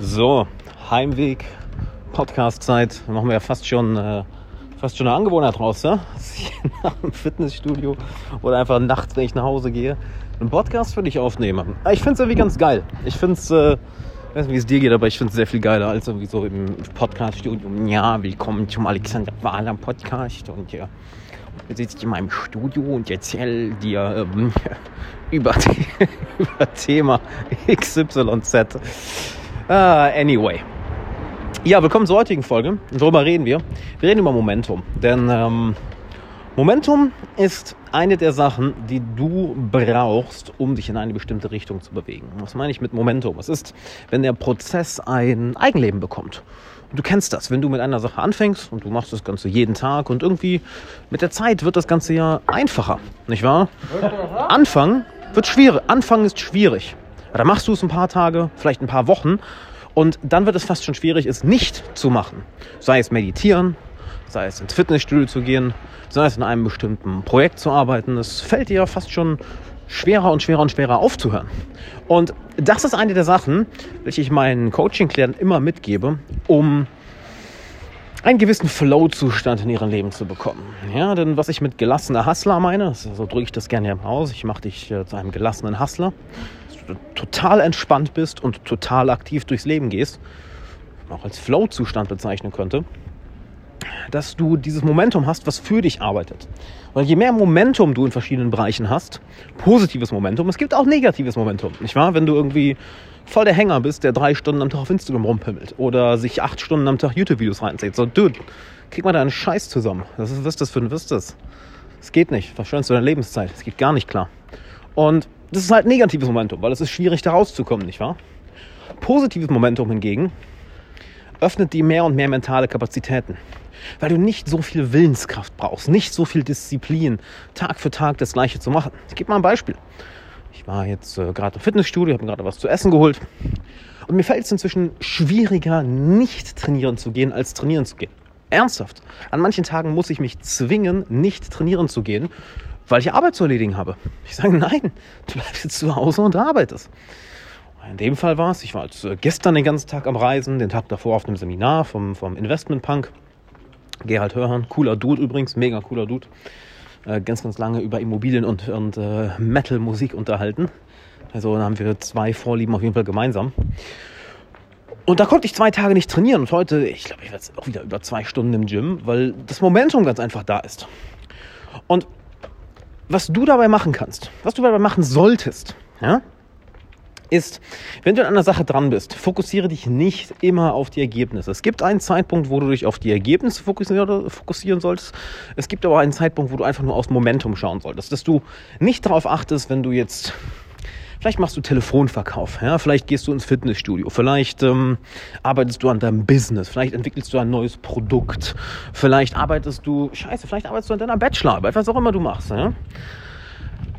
So, Heimweg, Podcast-Zeit. Machen wir ja fast schon, äh, fast schon eine Angewohnheit raus, ja? Dass ich nach dem Fitnessstudio oder einfach nachts, wenn ich nach Hause gehe, einen Podcast für dich aufnehme. Ich finde es irgendwie ganz geil. Ich finde es, äh, ich weiß nicht, wie es dir geht, aber ich finde es sehr viel geiler als irgendwie so im Podcast-Studio. Ja, willkommen zum Alexander Wahler Podcast und ja. Jetzt sitze ich in meinem Studio und erzähle dir ähm, über, über Thema XYZ. Uh, anyway. Ja, willkommen zur heutigen Folge. Worüber reden wir? Wir reden über Momentum. Denn ähm, Momentum ist eine der Sachen, die du brauchst, um dich in eine bestimmte Richtung zu bewegen. Was meine ich mit Momentum? Es ist, wenn der Prozess ein Eigenleben bekommt. Und du kennst das, wenn du mit einer Sache anfängst und du machst das Ganze jeden Tag und irgendwie mit der Zeit wird das Ganze ja einfacher, nicht wahr? Anfangen wird schwierig. Anfangen ist schwierig. Da machst du es ein paar Tage, vielleicht ein paar Wochen und dann wird es fast schon schwierig, es nicht zu machen. Sei es meditieren, sei es ins Fitnessstudio zu gehen, sei es in einem bestimmten Projekt zu arbeiten. Es fällt dir fast schon schwerer und schwerer und schwerer aufzuhören. Und das ist eine der Sachen, welche ich meinen Coaching-Klienten immer mitgebe, um einen gewissen Flow-Zustand in ihrem Leben zu bekommen. Ja, denn was ich mit gelassener Hustler meine, so drücke ich das gerne im Haus, ich mache dich äh, zu einem gelassenen Hustler, total entspannt bist und total aktiv durchs Leben gehst, auch als Flow-Zustand bezeichnen könnte, dass du dieses Momentum hast, was für dich arbeitet. Weil je mehr Momentum du in verschiedenen Bereichen hast, positives Momentum, es gibt auch negatives Momentum, nicht wahr? Wenn du irgendwie voll der Hänger bist, der drei Stunden am Tag auf Instagram rumpimmelt oder sich acht Stunden am Tag YouTube-Videos reinzieht. So, dude, krieg mal deinen Scheiß zusammen. Was ist, was ist das für ein, was ist das? Es geht nicht. Verschwendest du deine Lebenszeit. Es geht gar nicht klar. Und das ist halt negatives Momentum, weil es ist schwierig, da rauszukommen, nicht wahr? Positives Momentum hingegen öffnet dir mehr und mehr mentale Kapazitäten. Weil du nicht so viel Willenskraft brauchst, nicht so viel Disziplin, Tag für Tag das Gleiche zu machen. Ich gebe mal ein Beispiel. Ich war jetzt äh, gerade im Fitnessstudio, habe mir gerade was zu essen geholt. Und mir fällt es inzwischen schwieriger, nicht trainieren zu gehen, als trainieren zu gehen. Ernsthaft. An manchen Tagen muss ich mich zwingen, nicht trainieren zu gehen, weil ich Arbeit zu erledigen habe. Ich sage, nein, du bleibst jetzt zu Hause und arbeitest. In dem Fall war es, ich war jetzt äh, gestern den ganzen Tag am Reisen, den Tag davor auf einem Seminar vom, vom Investment Punk. Gerhard Hörhan, cooler Dude übrigens, mega cooler Dude. Äh, ganz, ganz lange über Immobilien und, und äh, Metal-Musik unterhalten. Also da haben wir zwei Vorlieben auf jeden Fall gemeinsam. Und da konnte ich zwei Tage nicht trainieren. Und heute, ich glaube, ich werde auch wieder über zwei Stunden im Gym, weil das Momentum ganz einfach da ist. Und was du dabei machen kannst, was du dabei machen solltest, ja, ist, wenn du an einer Sache dran bist, fokussiere dich nicht immer auf die Ergebnisse. Es gibt einen Zeitpunkt, wo du dich auf die Ergebnisse fokussieren solltest. Es gibt aber einen Zeitpunkt, wo du einfach nur aufs Momentum schauen solltest. Dass du nicht darauf achtest, wenn du jetzt Vielleicht machst du Telefonverkauf, ja? vielleicht gehst du ins Fitnessstudio, vielleicht ähm, arbeitest du an deinem Business, vielleicht entwickelst du ein neues Produkt, vielleicht arbeitest du, scheiße, vielleicht arbeitest du an deiner Bachelorarbeit, was auch immer du machst. Ja?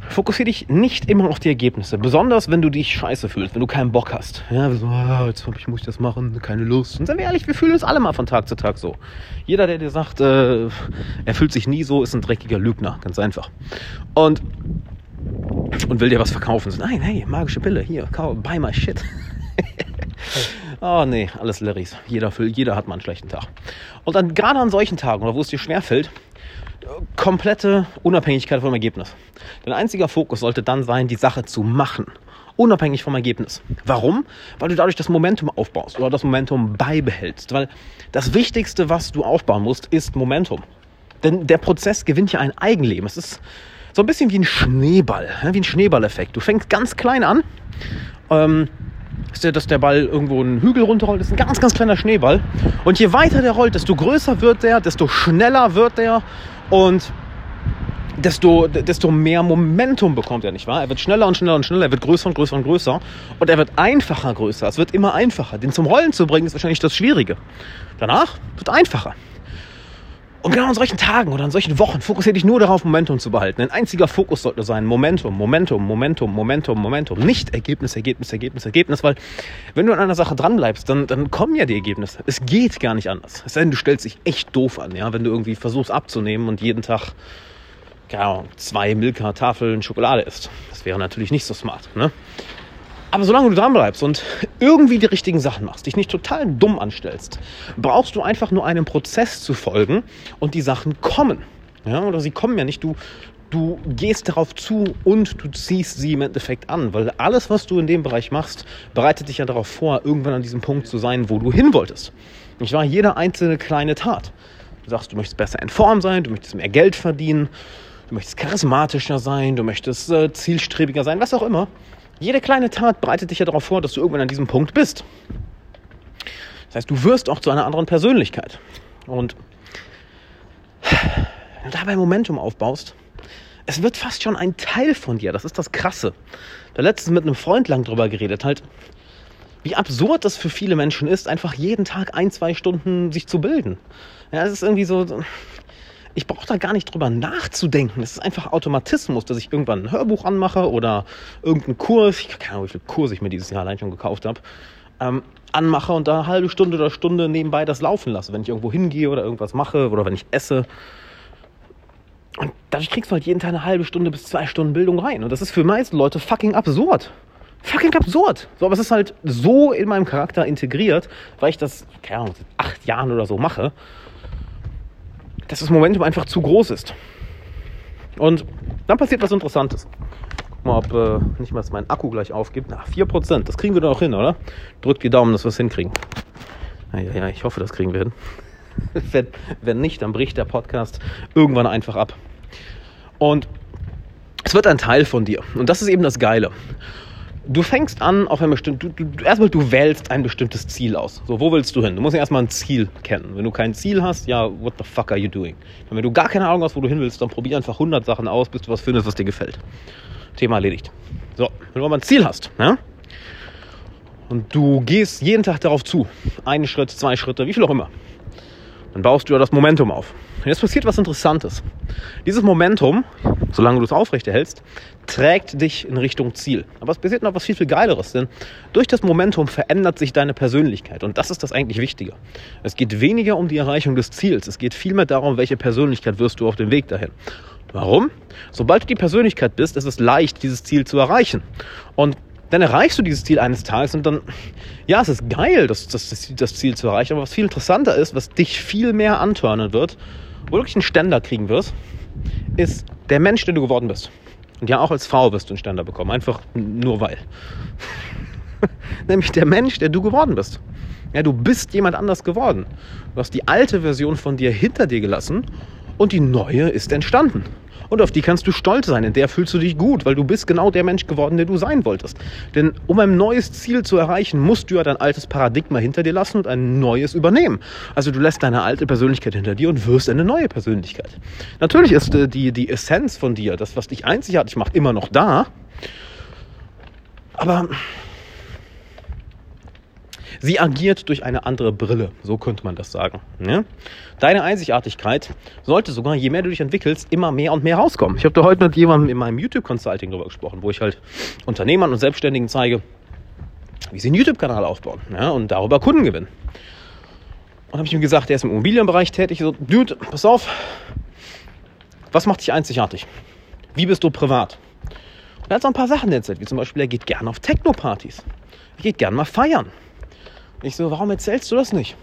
Fokussiere dich nicht immer auf die Ergebnisse. Besonders, wenn du dich scheiße fühlst, wenn du keinen Bock hast. Ja, so, ah, jetzt muss ich das machen, keine Lust. Und seien wir ehrlich, wir fühlen uns alle mal von Tag zu Tag so. Jeder, der dir sagt, äh, er fühlt sich nie so, ist ein dreckiger Lügner. Ganz einfach. Und, und will dir was verkaufen. So, nein, hey, magische Pille, hier, buy my shit. oh nee, alles Larrys. Jeder, jeder hat mal einen schlechten Tag. Und dann gerade an solchen Tagen, oder wo es dir schwerfällt, komplette Unabhängigkeit vom Ergebnis. Dein einziger Fokus sollte dann sein, die Sache zu machen. Unabhängig vom Ergebnis. Warum? Weil du dadurch das Momentum aufbaust oder das Momentum beibehältst. Weil das Wichtigste, was du aufbauen musst, ist Momentum. Denn der Prozess gewinnt ja ein Eigenleben. Es ist so ein bisschen wie ein Schneeball, wie ein Schneeballeffekt. Du fängst ganz klein an. Ähm, dass der Ball irgendwo einen Hügel runterrollt, das ist ein ganz, ganz kleiner Schneeball. Und je weiter der rollt, desto größer wird der, desto schneller wird der und desto, desto mehr Momentum bekommt er, nicht wahr? Er wird schneller und schneller und schneller, er wird größer und größer und größer und er wird einfacher größer. Es wird immer einfacher. Den zum Rollen zu bringen ist wahrscheinlich das Schwierige. Danach wird einfacher. Und genau an solchen Tagen oder an solchen Wochen fokussiere dich nur darauf, Momentum zu behalten. Ein einziger Fokus sollte sein, Momentum, Momentum, Momentum, Momentum, Momentum. Nicht Ergebnis, Ergebnis, Ergebnis, Ergebnis, weil wenn du an einer Sache dranbleibst, dann, dann kommen ja die Ergebnisse. Es geht gar nicht anders. Es sei denn, du stellst dich echt doof an, ja, wenn du irgendwie versuchst abzunehmen und jeden Tag ja, zwei Milka-Tafeln Schokolade isst. Das wäre natürlich nicht so smart, ne? Aber solange du dran bleibst und irgendwie die richtigen Sachen machst, dich nicht total dumm anstellst, brauchst du einfach nur einem Prozess zu folgen und die Sachen kommen. Ja, oder sie kommen ja nicht. Du, du gehst darauf zu und du ziehst sie im Endeffekt an, weil alles, was du in dem Bereich machst, bereitet dich ja darauf vor, irgendwann an diesem Punkt zu sein, wo du hin wolltest. Ich war jede einzelne kleine Tat. Du sagst, du möchtest besser in Form sein, du möchtest mehr Geld verdienen, du möchtest charismatischer sein, du möchtest äh, zielstrebiger sein, was auch immer. Jede kleine Tat bereitet dich ja darauf vor, dass du irgendwann an diesem Punkt bist. Das heißt, du wirst auch zu einer anderen Persönlichkeit. Und wenn du dabei Momentum aufbaust, es wird fast schon ein Teil von dir. Das ist das Krasse. Da letztens mit einem Freund lang drüber geredet, halt, wie absurd das für viele Menschen ist, einfach jeden Tag ein, zwei Stunden sich zu bilden. Ja, es ist irgendwie so, ich brauche da gar nicht drüber nachzudenken. Das ist einfach Automatismus, dass ich irgendwann ein Hörbuch anmache oder irgendeinen Kurs, ich keine Ahnung, wie viele Kurse ich mir dieses Jahr allein schon gekauft habe, ähm, anmache und da eine halbe Stunde oder Stunde nebenbei das laufen lasse, wenn ich irgendwo hingehe oder irgendwas mache oder wenn ich esse. Und dadurch kriegst du halt jeden Tag eine halbe Stunde bis zwei Stunden Bildung rein. Und das ist für meisten Leute fucking absurd. Fucking absurd. So, aber es ist halt so in meinem Charakter integriert, weil ich das, keine Ahnung, seit acht Jahren oder so mache dass das Momentum einfach zu groß ist. Und dann passiert was Interessantes. Guck mal, ob äh, nicht mal mein Akku gleich aufgibt. Na, 4%, das kriegen wir doch hin, oder? Drückt die Daumen, dass wir es hinkriegen. Ja, ja, ja, ich hoffe, das kriegen wir hin. wenn, wenn nicht, dann bricht der Podcast irgendwann einfach ab. Und es wird ein Teil von dir. Und das ist eben das Geile du fängst an auf ein bestimmtes, du, du, erstmal du wählst ein bestimmtes Ziel aus. So, wo willst du hin? Du musst ja erstmal ein Ziel kennen. Wenn du kein Ziel hast, ja, what the fuck are you doing? Und wenn du gar keine Ahnung hast, wo du hin willst, dann probier einfach 100 Sachen aus, bis du was findest, was dir gefällt. Thema erledigt. So, wenn du aber ein Ziel hast, ja, und du gehst jeden Tag darauf zu, einen Schritt, zwei Schritte, wie viel auch immer, dann baust du ja das Momentum auf. Und jetzt passiert was Interessantes. Dieses Momentum, solange du es aufrechterhältst, trägt dich in Richtung Ziel. Aber es passiert noch was viel, viel Geileres, denn durch das Momentum verändert sich deine Persönlichkeit. Und das ist das eigentlich Wichtige. Es geht weniger um die Erreichung des Ziels. Es geht vielmehr darum, welche Persönlichkeit wirst du auf dem Weg dahin. Warum? Sobald du die Persönlichkeit bist, ist es leicht, dieses Ziel zu erreichen. Und dann erreichst du dieses Ziel eines Tages und dann, ja, es ist geil, das, das, das Ziel zu erreichen. Aber was viel interessanter ist, was dich viel mehr antörnen wird, wo du wirklich einen Ständer kriegen wirst, ist der Mensch, der du geworden bist. Und ja, auch als Frau wirst du einen Ständer bekommen, einfach nur weil. Nämlich der Mensch, der du geworden bist. Ja, du bist jemand anders geworden. Du hast die alte Version von dir hinter dir gelassen und die neue ist entstanden. Und auf die kannst du stolz sein, in der fühlst du dich gut, weil du bist genau der Mensch geworden, der du sein wolltest. Denn um ein neues Ziel zu erreichen, musst du ja dein altes Paradigma hinter dir lassen und ein neues übernehmen. Also du lässt deine alte Persönlichkeit hinter dir und wirst eine neue Persönlichkeit. Natürlich ist äh, die, die Essenz von dir, das, was dich einzigartig macht, immer noch da. Aber Sie agiert durch eine andere Brille, so könnte man das sagen. Ja? Deine Einzigartigkeit sollte sogar, je mehr du dich entwickelst, immer mehr und mehr rauskommen. Ich habe da heute mit jemandem in meinem YouTube-Consulting darüber gesprochen, wo ich halt Unternehmern und Selbstständigen zeige, wie sie einen YouTube-Kanal aufbauen ja, und darüber Kunden gewinnen. Und habe ich ihm gesagt, er ist im Immobilienbereich tätig. So, Dude, pass auf, was macht dich einzigartig? Wie bist du privat? Und er hat so ein paar Sachen erzählt, wie zum Beispiel, er geht gerne auf Techno-Partys. Er geht gerne mal feiern. Ich so, warum erzählst du das nicht?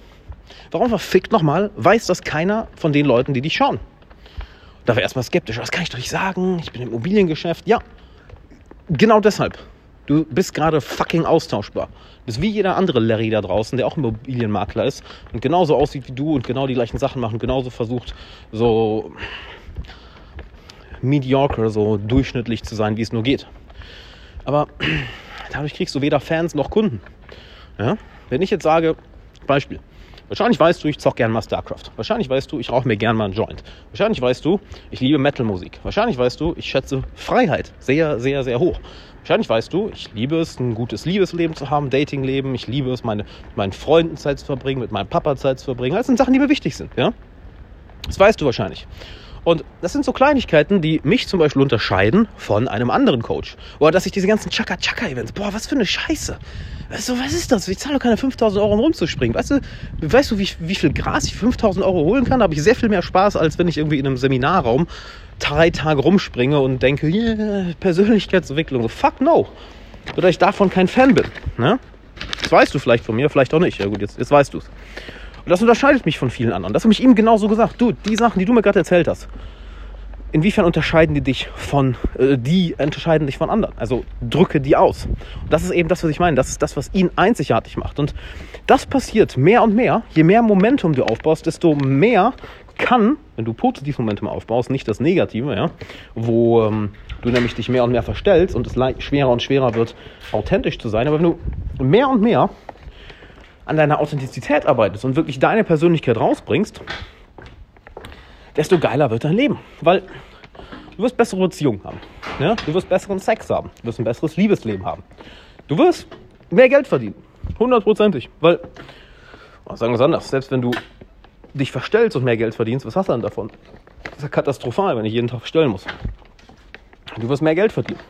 Warum verfickt nochmal weiß das keiner von den Leuten, die dich schauen? Da war erstmal skeptisch. Das kann ich doch nicht sagen. Ich bin im Immobiliengeschäft. Ja, genau deshalb. Du bist gerade fucking austauschbar. Du bist wie jeder andere Larry da draußen, der auch Immobilienmakler ist und genauso aussieht wie du und genau die gleichen Sachen macht und genauso versucht, so mediocre, so durchschnittlich zu sein, wie es nur geht. Aber dadurch kriegst du weder Fans noch Kunden. Ja? Wenn ich jetzt sage, Beispiel, wahrscheinlich weißt du, ich zock gern mal StarCraft. Wahrscheinlich weißt du, ich rauche mir gern mal einen Joint. Wahrscheinlich weißt du, ich liebe Metalmusik. Wahrscheinlich weißt du, ich schätze Freiheit sehr, sehr, sehr hoch. Wahrscheinlich weißt du, ich liebe es, ein gutes Liebesleben zu haben, Datingleben. Ich liebe es, meine, meinen Freunden Zeit zu verbringen, mit meinem Papa Zeit zu verbringen. Das sind Sachen, die mir wichtig sind. Ja? Das weißt du wahrscheinlich. Und das sind so Kleinigkeiten, die mich zum Beispiel unterscheiden von einem anderen Coach. Oder dass ich diese ganzen Chaka-Chaka-Events, boah, was für eine Scheiße. Du, was ist das? Ich zahle doch keine 5000 Euro, um rumzuspringen. Weißt du, weißt du wie, wie viel Gras ich 5000 Euro holen kann? Da habe ich sehr viel mehr Spaß, als wenn ich irgendwie in einem Seminarraum drei Tage rumspringe und denke, yeah, Persönlichkeitsentwicklung. Fuck no. oder ich davon kein Fan bin. Ne? Das weißt du vielleicht von mir, vielleicht auch nicht. Ja gut, jetzt, jetzt weißt du es. Und das unterscheidet mich von vielen anderen. Das habe ich ihm genauso gesagt. Du, die Sachen, die du mir gerade erzählt hast, inwiefern unterscheiden die dich von, äh, die unterscheiden dich von anderen? Also drücke die aus. Und das ist eben das, was ich meine. Das ist das, was ihn einzigartig macht. Und das passiert mehr und mehr. Je mehr Momentum du aufbaust, desto mehr kann, wenn du positiv Momentum aufbaust, nicht das Negative, ja, wo ähm, du nämlich dich mehr und mehr verstellst und es schwerer und schwerer wird, authentisch zu sein. Aber wenn du mehr und mehr an deiner Authentizität arbeitest und wirklich deine Persönlichkeit rausbringst, desto geiler wird dein Leben. Weil du wirst bessere Beziehungen haben. Ja? Du wirst besseren Sex haben. Du wirst ein besseres Liebesleben haben. Du wirst mehr Geld verdienen. Hundertprozentig. Weil, sagen wir es anders, selbst wenn du dich verstellst und mehr Geld verdienst, was hast du dann davon? Das ist ja katastrophal, wenn ich jeden Tag verstellen muss. Du wirst mehr Geld verdienen.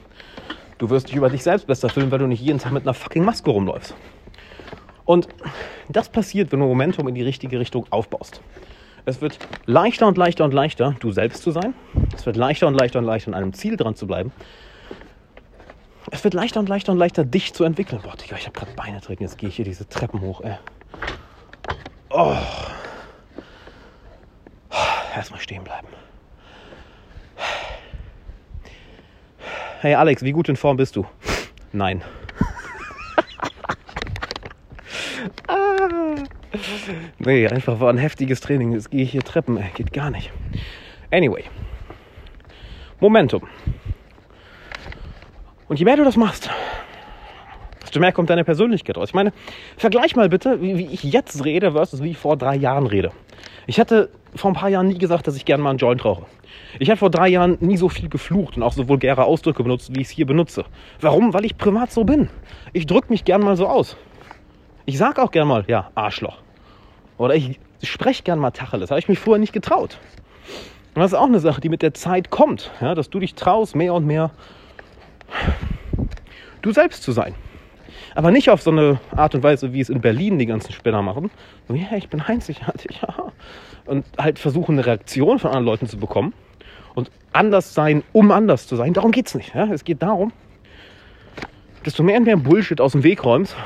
Du wirst dich über dich selbst besser fühlen, weil du nicht jeden Tag mit einer fucking Maske rumläufst. Und das passiert, wenn du Momentum in die richtige Richtung aufbaust. Es wird leichter und leichter und leichter, du selbst zu sein. Es wird leichter und leichter und leichter, an einem Ziel dran zu bleiben. Es wird leichter und leichter und leichter, dich zu entwickeln. Boah, Digga, ich habe gerade Beine drin. Jetzt gehe ich hier diese Treppen hoch, ey. Oh. Erstmal stehen bleiben. Hey Alex, wie gut in Form bist du? Nein. Nee, einfach war ein heftiges Training. Jetzt gehe ich hier Treppen. Ey, geht gar nicht. Anyway. Momentum. Und je mehr du das machst, desto mehr kommt deine Persönlichkeit raus. Ich meine, vergleich mal bitte, wie, wie ich jetzt rede versus wie ich vor drei Jahren rede. Ich hatte vor ein paar Jahren nie gesagt, dass ich gerne mal einen Joint rauche. Ich habe vor drei Jahren nie so viel geflucht und auch so vulgäre Ausdrücke benutzt, wie ich es hier benutze. Warum? Weil ich privat so bin. Ich drücke mich gern mal so aus. Ich sage auch gern mal, ja, Arschloch. Oder ich spreche gern mal Tacheles. Habe ich mich vorher nicht getraut. Und das ist auch eine Sache, die mit der Zeit kommt. Ja, dass du dich traust, mehr und mehr du selbst zu sein. Aber nicht auf so eine Art und Weise, wie es in Berlin die ganzen Spinner machen. So, ja, ich bin einzigartig, ja. Und halt versuchen, eine Reaktion von anderen Leuten zu bekommen. Und anders sein, um anders zu sein. Darum geht es nicht. Ja? Es geht darum, dass du mehr und mehr Bullshit aus dem Weg räumst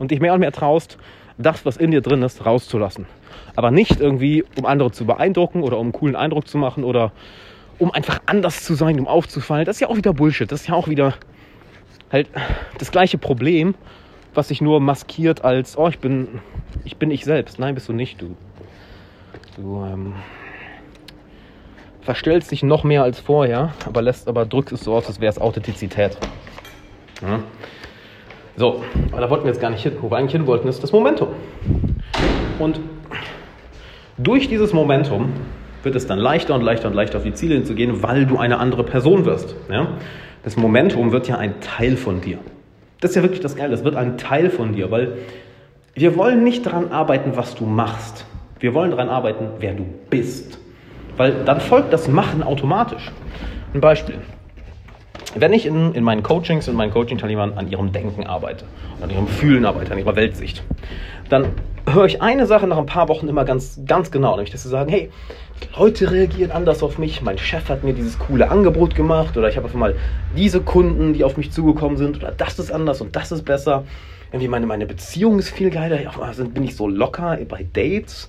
und dich mehr und mehr traust, das, was in dir drin ist, rauszulassen. Aber nicht irgendwie, um andere zu beeindrucken oder um einen coolen Eindruck zu machen oder um einfach anders zu sein, um aufzufallen. Das ist ja auch wieder Bullshit. Das ist ja auch wieder halt das gleiche Problem, was sich nur maskiert als, oh, ich bin, ich bin ich selbst. Nein, bist du nicht. Du, du ähm, verstellst dich noch mehr als vorher, aber lässt, aber drückst es so aus, als wäre es Authentizität. Ja? So, aber da wollten wir jetzt gar nicht hin. Wo wir eigentlich hin wollten, ist das Momentum. Und durch dieses Momentum wird es dann leichter und leichter und leichter auf die Ziele hinzugehen, weil du eine andere Person wirst. Ja? Das Momentum wird ja ein Teil von dir. Das ist ja wirklich das Geile. Es wird ein Teil von dir, weil wir wollen nicht daran arbeiten, was du machst. Wir wollen daran arbeiten, wer du bist. Weil dann folgt das Machen automatisch. Ein Beispiel. Wenn ich in, in meinen Coachings, in meinen Coaching-Teilnehmern an ihrem Denken arbeite, an ihrem Fühlen arbeite, an ihrer Weltsicht, dann höre ich eine Sache nach ein paar Wochen immer ganz, ganz genau, nämlich dass sie sagen, hey, Leute reagieren anders auf mich, mein Chef hat mir dieses coole Angebot gemacht oder ich habe einfach mal diese Kunden, die auf mich zugekommen sind oder das ist anders und das ist besser. Irgendwie meine, meine Beziehung ist viel geiler, auf einmal bin ich so locker bei Dates.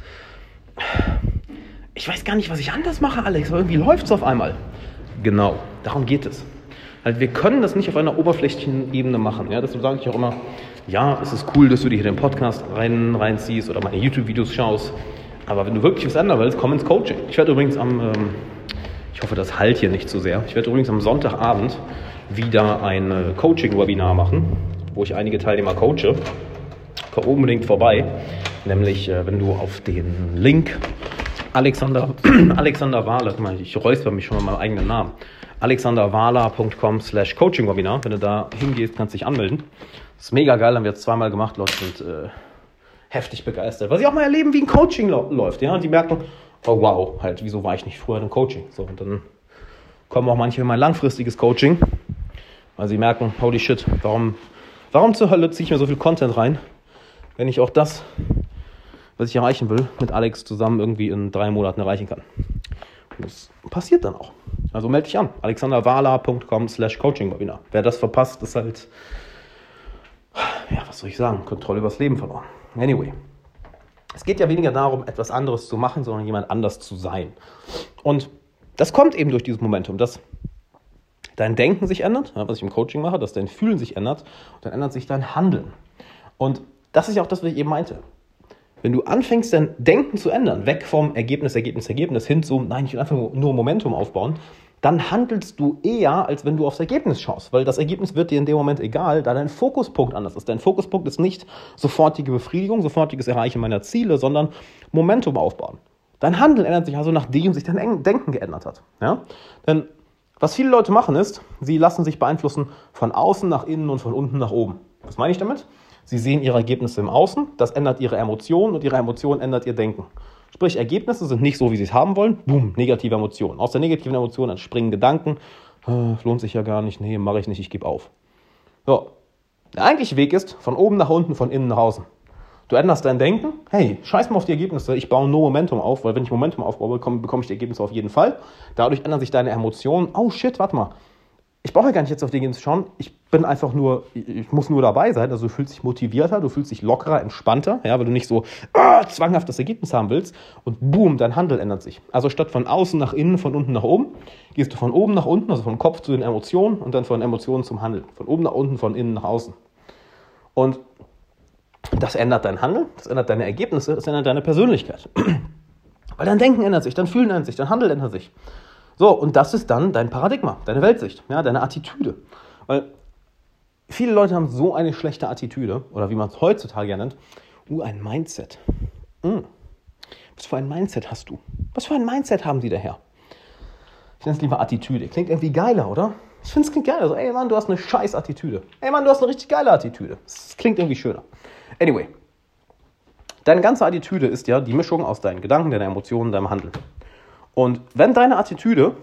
Ich weiß gar nicht, was ich anders mache, Alex, aber irgendwie läuft es auf einmal. Genau, darum geht es. Halt, wir können das nicht auf einer oberflächlichen Ebene machen. Ja? Deshalb sage ich auch immer, ja, es ist cool, dass du dir hier den Podcast rein, reinziehst oder meine YouTube-Videos schaust. Aber wenn du wirklich was ändern willst, komm ins Coaching. Ich werde übrigens am, ähm, ich hoffe, das halt hier nicht zu so sehr. Ich werde übrigens am Sonntagabend wieder ein äh, Coaching-Webinar machen, wo ich einige Teilnehmer coache. Komm unbedingt vorbei. Nämlich, äh, wenn du auf den Link Alexander, Alexander Wahler, ich räusper mich schon mal meinem eigenen Namen alexanderwala.com slash coaching-webinar. Wenn du da hingehst, kannst du dich anmelden. Das ist mega geil, haben wir jetzt zweimal gemacht. Leute sind äh, heftig begeistert, weil sie auch mal erleben, wie ein Coaching läuft. Ja? Und die merken, oh wow, halt, wieso war ich nicht früher im Coaching? So, und dann kommen auch manche in mein langfristiges Coaching, weil sie merken, holy shit, warum, warum zur Hölle ziehe ich mir so viel Content rein, wenn ich auch das, was ich erreichen will, mit Alex zusammen irgendwie in drei Monaten erreichen kann. Und das passiert dann auch. Also melde dich an. alexanderwala.com slash coaching-webinar. Wer das verpasst, ist halt ja, was soll ich sagen, Kontrolle übers Leben verloren. Anyway. Es geht ja weniger darum, etwas anderes zu machen, sondern jemand anders zu sein. Und das kommt eben durch dieses Momentum, dass dein Denken sich ändert, was ich im Coaching mache, dass dein Fühlen sich ändert und dann ändert sich dein Handeln. Und das ist ja auch das, was ich eben meinte. Wenn du anfängst, dein Denken zu ändern, weg vom Ergebnis, Ergebnis, Ergebnis hin zu, nein, ich will einfach nur Momentum aufbauen, dann handelst du eher, als wenn du aufs Ergebnis schaust, weil das Ergebnis wird dir in dem Moment egal, da dein Fokuspunkt anders ist. Dein Fokuspunkt ist nicht sofortige Befriedigung, sofortiges Erreichen meiner Ziele, sondern Momentum aufbauen. Dein Handeln ändert sich also, nachdem sich dein Denken geändert hat. Ja? Denn was viele Leute machen ist, sie lassen sich beeinflussen von außen nach innen und von unten nach oben. Was meine ich damit? Sie sehen ihre Ergebnisse im Außen, das ändert ihre Emotionen und ihre Emotionen ändert ihr Denken. Sprich, Ergebnisse sind nicht so, wie sie es haben wollen. Boom, negative Emotionen. Aus der negativen Emotion entspringen Gedanken. Äh, lohnt sich ja gar nicht. Nee, mache ich nicht, ich gebe auf. So. Der eigentliche Weg ist von oben nach unten, von innen nach außen. Du änderst dein Denken. Hey, scheiß mal auf die Ergebnisse. Ich baue nur Momentum auf, weil wenn ich Momentum aufbaue, bekomme, bekomme ich die Ergebnisse auf jeden Fall. Dadurch ändern sich deine Emotionen. Oh shit, warte mal ich brauche ja gar nicht jetzt auf die Ergebnisse schauen. Ich bin einfach nur, ich muss nur dabei sein. Also du fühlst dich motivierter, du fühlst dich lockerer, entspannter, ja, weil du nicht so ah, zwanghaft das Ergebnis haben willst. Und boom, dein Handel ändert sich. Also statt von außen nach innen, von unten nach oben, gehst du von oben nach unten, also vom Kopf zu den Emotionen und dann von Emotionen zum Handel. Von oben nach unten, von innen nach außen. Und das ändert dein Handeln, das ändert deine Ergebnisse, das ändert deine Persönlichkeit. Weil dein Denken ändert sich, dein Fühlen ändert sich, dein Handel ändert sich. So, und das ist dann dein Paradigma, deine Weltsicht, ja, deine Attitüde. Weil viele Leute haben so eine schlechte Attitüde, oder wie man es heutzutage ja nennt, uh, ein Mindset. Hm. Was für ein Mindset hast du? Was für ein Mindset haben die daher? Ich nenne es lieber Attitüde. Klingt irgendwie geiler, oder? Ich finde es klingt geiler. Also, ey Mann, du hast eine scheiß Attitüde. Ey Mann, du hast eine richtig geile Attitüde. Das klingt irgendwie schöner. Anyway. Deine ganze Attitüde ist ja die Mischung aus deinen Gedanken, deinen Emotionen, deinem Handeln. Und wenn deine Attitüde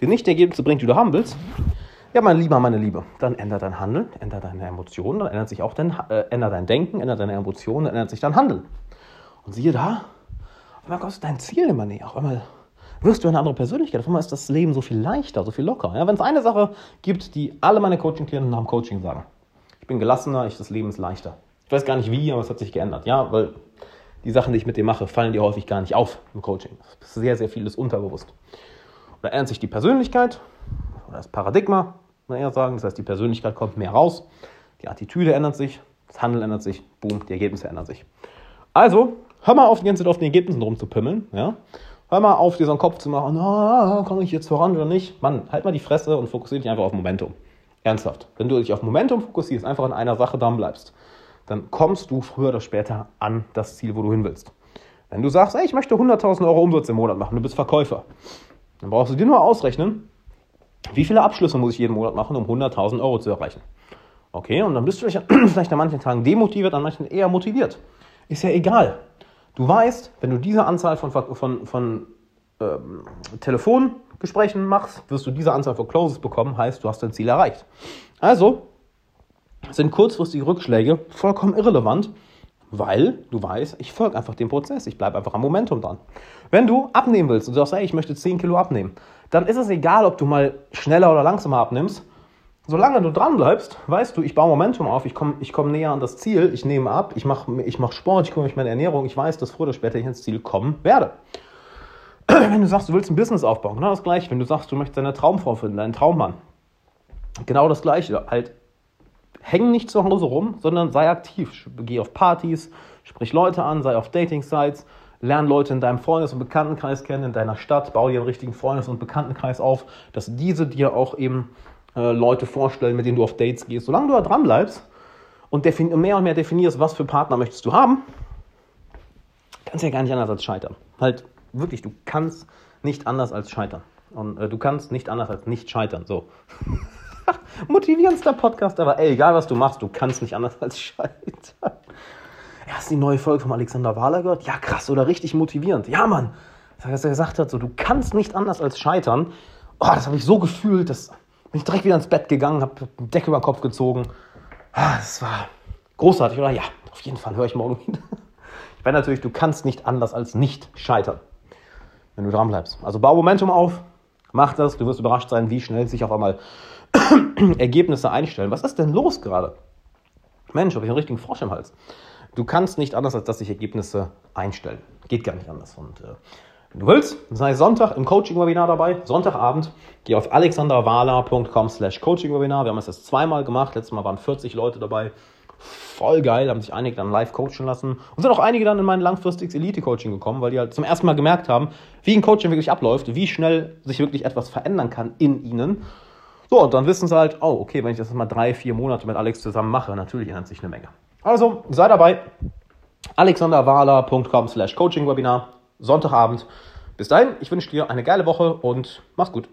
dir nicht die Ergebnisse bringt, die du haben willst, ja, mein Lieber, meine Liebe, dann ändert dein Handeln, ändert deine Emotionen, dann ändert sich auch dein, äh, ändert dein Denken, ändert deine Emotionen, dann ändert sich dein Handeln. Und siehe da, auf einmal kommst du dein Ziel immer näher. Auf einmal wirst du eine andere Persönlichkeit. Auf einmal ist das Leben so viel leichter, so viel locker. Ja, Wenn es eine Sache gibt, die alle meine Coaching-Klienten nach dem Coaching sagen, ich bin gelassener, ich, das Leben ist leichter. Ich weiß gar nicht wie, aber es hat sich geändert. Ja, weil die Sachen, die ich mit dir mache, fallen dir häufig gar nicht auf im Coaching. Sehr, sehr viel ist unterbewusst. da ändert sich die Persönlichkeit oder das Paradigma, man eher sagen. Das heißt, die Persönlichkeit kommt mehr raus, die Attitüde ändert sich, das Handeln ändert sich, boom, die Ergebnisse ändern sich. Also, hör mal auf, die ganze Zeit auf den Ergebnissen rumzupimmeln. Ja? Hör mal auf, dir so einen Kopf zu machen, ah, komme ich jetzt voran oder nicht? Mann, halt mal die Fresse und fokussiere dich einfach auf Momentum. Ernsthaft. Wenn du dich auf Momentum fokussierst, einfach an einer Sache dran bleibst, dann kommst du früher oder später an das Ziel, wo du hin willst. Wenn du sagst, ey, ich möchte 100.000 Euro Umsatz im Monat machen, du bist Verkäufer, dann brauchst du dir nur ausrechnen, wie viele Abschlüsse muss ich jeden Monat machen, um 100.000 Euro zu erreichen. Okay, und dann bist du vielleicht an manchen Tagen demotiviert, an manchen eher motiviert. Ist ja egal. Du weißt, wenn du diese Anzahl von, von, von ähm, Telefongesprächen machst, wirst du diese Anzahl von Closes bekommen, heißt, du hast dein Ziel erreicht. Also sind kurzfristige Rückschläge vollkommen irrelevant, weil du weißt, ich folge einfach dem Prozess, ich bleibe einfach am Momentum dran. Wenn du abnehmen willst und sagst, hey, ich möchte 10 Kilo abnehmen, dann ist es egal, ob du mal schneller oder langsamer abnimmst. Solange du dran bleibst, weißt du, ich baue Momentum auf, ich komme ich komm näher an das Ziel, ich nehme ab, ich mache ich mach Sport, ich kümmere mich um meine Ernährung, ich weiß, dass früher oder später ich ins Ziel kommen werde. Wenn du sagst, du willst ein Business aufbauen, genau das gleiche. Wenn du sagst, du möchtest deine Traumfrau finden, deinen Traummann, genau das gleiche. Halt häng nicht zu Hause rum, sondern sei aktiv. Geh auf Partys, sprich Leute an, sei auf Dating-Sites, lern Leute in deinem Freundes- und Bekanntenkreis kennen, in deiner Stadt, bau dir einen richtigen Freundes- und Bekanntenkreis auf, dass diese dir auch eben äh, Leute vorstellen, mit denen du auf Dates gehst. Solange du da dran bleibst und mehr und mehr definierst, was für Partner möchtest du haben, kannst du ja gar nicht anders als scheitern. Halt wirklich, du kannst nicht anders als scheitern. Und äh, du kannst nicht anders als nicht scheitern. So. Motivierendster Podcast, aber ey, egal was du machst, du kannst nicht anders als scheitern. Hast du die neue Folge von Alexander Wahler gehört? Ja, krass, oder richtig motivierend. Ja, Mann. Was er gesagt hat, so, du kannst nicht anders als scheitern. Oh, das habe ich so gefühlt, dass bin ich direkt wieder ins Bett gegangen, habe die Decke über den Kopf gezogen. Ah, das war großartig, oder? Ja, auf jeden Fall höre ich morgen wieder. Ich meine natürlich, du kannst nicht anders als nicht scheitern, wenn du dran bleibst. Also bau Momentum auf, mach das, du wirst überrascht sein, wie schnell sich auf einmal Ergebnisse einstellen. Was ist denn los gerade? Mensch, habe ich einen richtigen Frosch im Hals. Du kannst nicht anders, als dass sich Ergebnisse einstellen. Geht gar nicht anders. Und äh, wenn du willst, sei Sonntag im Coaching-Webinar dabei. Sonntagabend, geh auf alexanderwala.com slash Coaching-Webinar. Wir haben es jetzt zweimal gemacht. Letztes Mal waren 40 Leute dabei. Voll geil, haben sich einige dann live coachen lassen. Und sind auch einige dann in mein langfristiges Elite-Coaching gekommen, weil die halt zum ersten Mal gemerkt haben, wie ein Coaching wirklich abläuft, wie schnell sich wirklich etwas verändern kann in ihnen. So, und dann wissen sie halt, oh, okay, wenn ich das mal drei, vier Monate mit Alex zusammen mache, natürlich ändert sich eine Menge. Also, sei dabei. alexanderwahler.com slash Coaching-Webinar. Sonntagabend. Bis dahin, ich wünsche dir eine geile Woche und mach's gut.